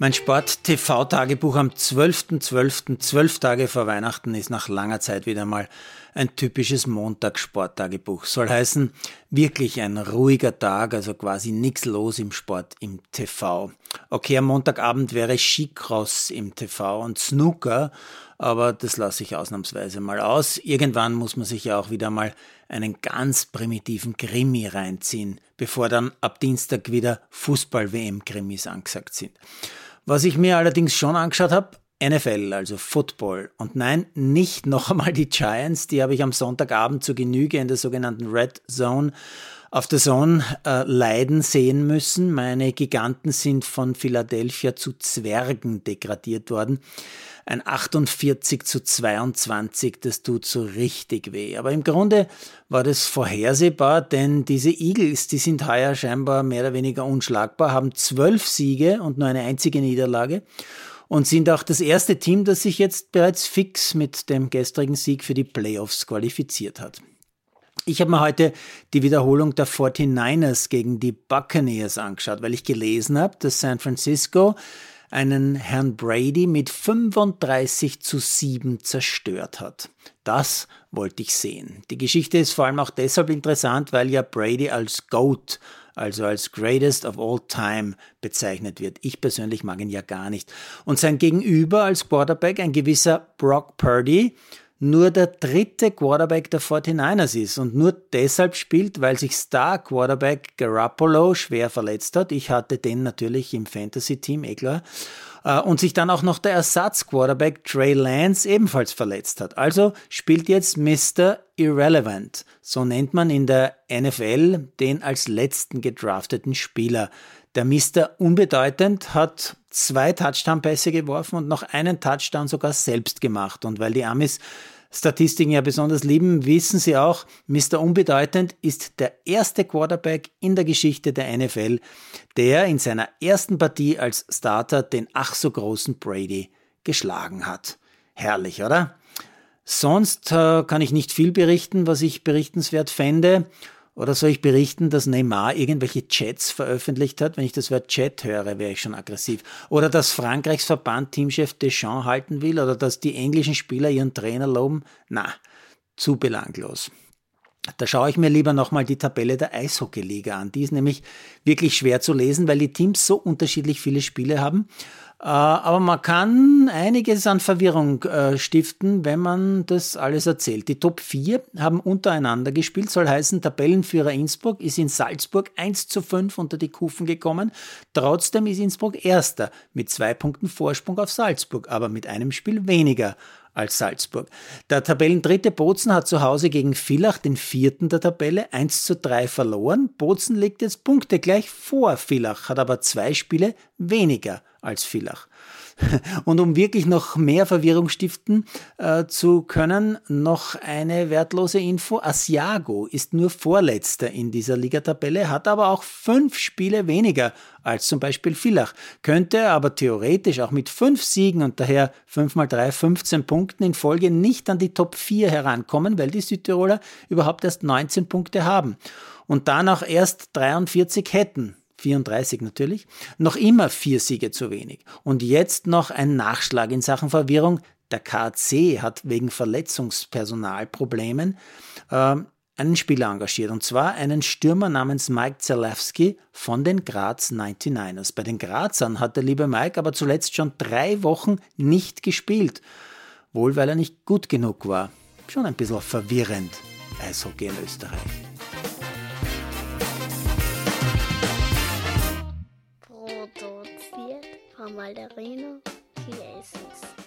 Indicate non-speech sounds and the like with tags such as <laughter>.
Mein Sport-TV-Tagebuch am 12.12., zwölf Tage vor Weihnachten, ist nach langer Zeit wieder mal ein typisches Montagssporttagebuch. Soll heißen, wirklich ein ruhiger Tag, also quasi nichts los im Sport im TV. Okay, am Montagabend wäre Skicross im TV und Snooker, aber das lasse ich ausnahmsweise mal aus. Irgendwann muss man sich ja auch wieder mal einen ganz primitiven Krimi reinziehen, bevor dann ab Dienstag wieder Fußball-WM-Krimis angesagt sind. Was ich mir allerdings schon angeschaut habe, NFL, also Football. Und nein, nicht noch einmal die Giants, die habe ich am Sonntagabend zu Genüge in der sogenannten Red Zone auf der Zone äh, leiden sehen müssen. Meine Giganten sind von Philadelphia zu Zwergen degradiert worden. Ein 48 zu 22, das tut so richtig weh. Aber im Grunde war das vorhersehbar, denn diese Eagles, die sind heuer scheinbar mehr oder weniger unschlagbar, haben zwölf Siege und nur eine einzige Niederlage und sind auch das erste Team, das sich jetzt bereits fix mit dem gestrigen Sieg für die Playoffs qualifiziert hat. Ich habe mir heute die Wiederholung der 49ers gegen die Buccaneers angeschaut, weil ich gelesen habe, dass San Francisco einen Herrn Brady mit 35 zu 7 zerstört hat. Das wollte ich sehen. Die Geschichte ist vor allem auch deshalb interessant, weil ja Brady als GOAT, also als Greatest of All Time bezeichnet wird. Ich persönlich mag ihn ja gar nicht. Und sein Gegenüber als Quarterback, ein gewisser Brock Purdy, nur der dritte Quarterback der 49ers ist und nur deshalb spielt, weil sich Star Quarterback Garoppolo schwer verletzt hat. Ich hatte den natürlich im Fantasy-Team, eh. Äh, und sich dann auch noch der Ersatz-Quarterback Trey Lance ebenfalls verletzt hat. Also spielt jetzt Mr. Irrelevant. So nennt man in der NFL den als letzten gedrafteten Spieler. Der Mr. Unbedeutend hat zwei Touchdown-Pässe geworfen und noch einen Touchdown sogar selbst gemacht. Und weil die Amis Statistiken ja besonders lieben, wissen sie auch, Mr. Unbedeutend ist der erste Quarterback in der Geschichte der NFL, der in seiner ersten Partie als Starter den ach so großen Brady geschlagen hat. Herrlich, oder? Sonst äh, kann ich nicht viel berichten, was ich berichtenswert fände. Oder soll ich berichten, dass Neymar irgendwelche Chats veröffentlicht hat? Wenn ich das Wort Chat höre, wäre ich schon aggressiv. Oder dass Frankreichs Verband Teamchef Deschamps halten will? Oder dass die englischen Spieler ihren Trainer loben? Na, zu belanglos. Da schaue ich mir lieber nochmal die Tabelle der Eishockeyliga an. Die ist nämlich wirklich schwer zu lesen, weil die Teams so unterschiedlich viele Spiele haben. Äh, aber man kann einiges an Verwirrung äh, stiften, wenn man das alles erzählt. Die Top 4 haben untereinander gespielt, soll heißen, Tabellenführer Innsbruck ist in Salzburg 1 zu 5 unter die Kufen gekommen. Trotzdem ist Innsbruck Erster mit zwei Punkten Vorsprung auf Salzburg, aber mit einem Spiel weniger als Salzburg. Der Tabellendritte Bozen hat zu Hause gegen Villach, den vierten der Tabelle, 1 zu 3 verloren. Bozen liegt jetzt Punkte gleich vor Villach, hat aber zwei Spiele weniger als Villach. <laughs> Und um wirklich noch mehr Verwirrung stiften äh, zu können, noch eine wertlose Info. Asiago ist nur Vorletzter in dieser Ligatabelle, hat aber auch fünf Spiele weniger als zum Beispiel Villach, könnte aber theoretisch auch mit fünf Siegen und daher 5 mal 3, 15 Punkten in Folge nicht an die Top 4 herankommen, weil die Südtiroler überhaupt erst 19 Punkte haben und danach erst 43 hätten. 34 natürlich, noch immer vier Siege zu wenig. Und jetzt noch ein Nachschlag in Sachen Verwirrung. Der KC hat wegen Verletzungspersonalproblemen äh, einen Spieler engagiert, und zwar einen Stürmer namens Mike Zalewski von den Graz 99ers. Bei den Grazern hat der liebe Mike aber zuletzt schon drei Wochen nicht gespielt, wohl weil er nicht gut genug war. Schon ein bisschen verwirrend. Eishockey in Österreich. Malderino Chiesis.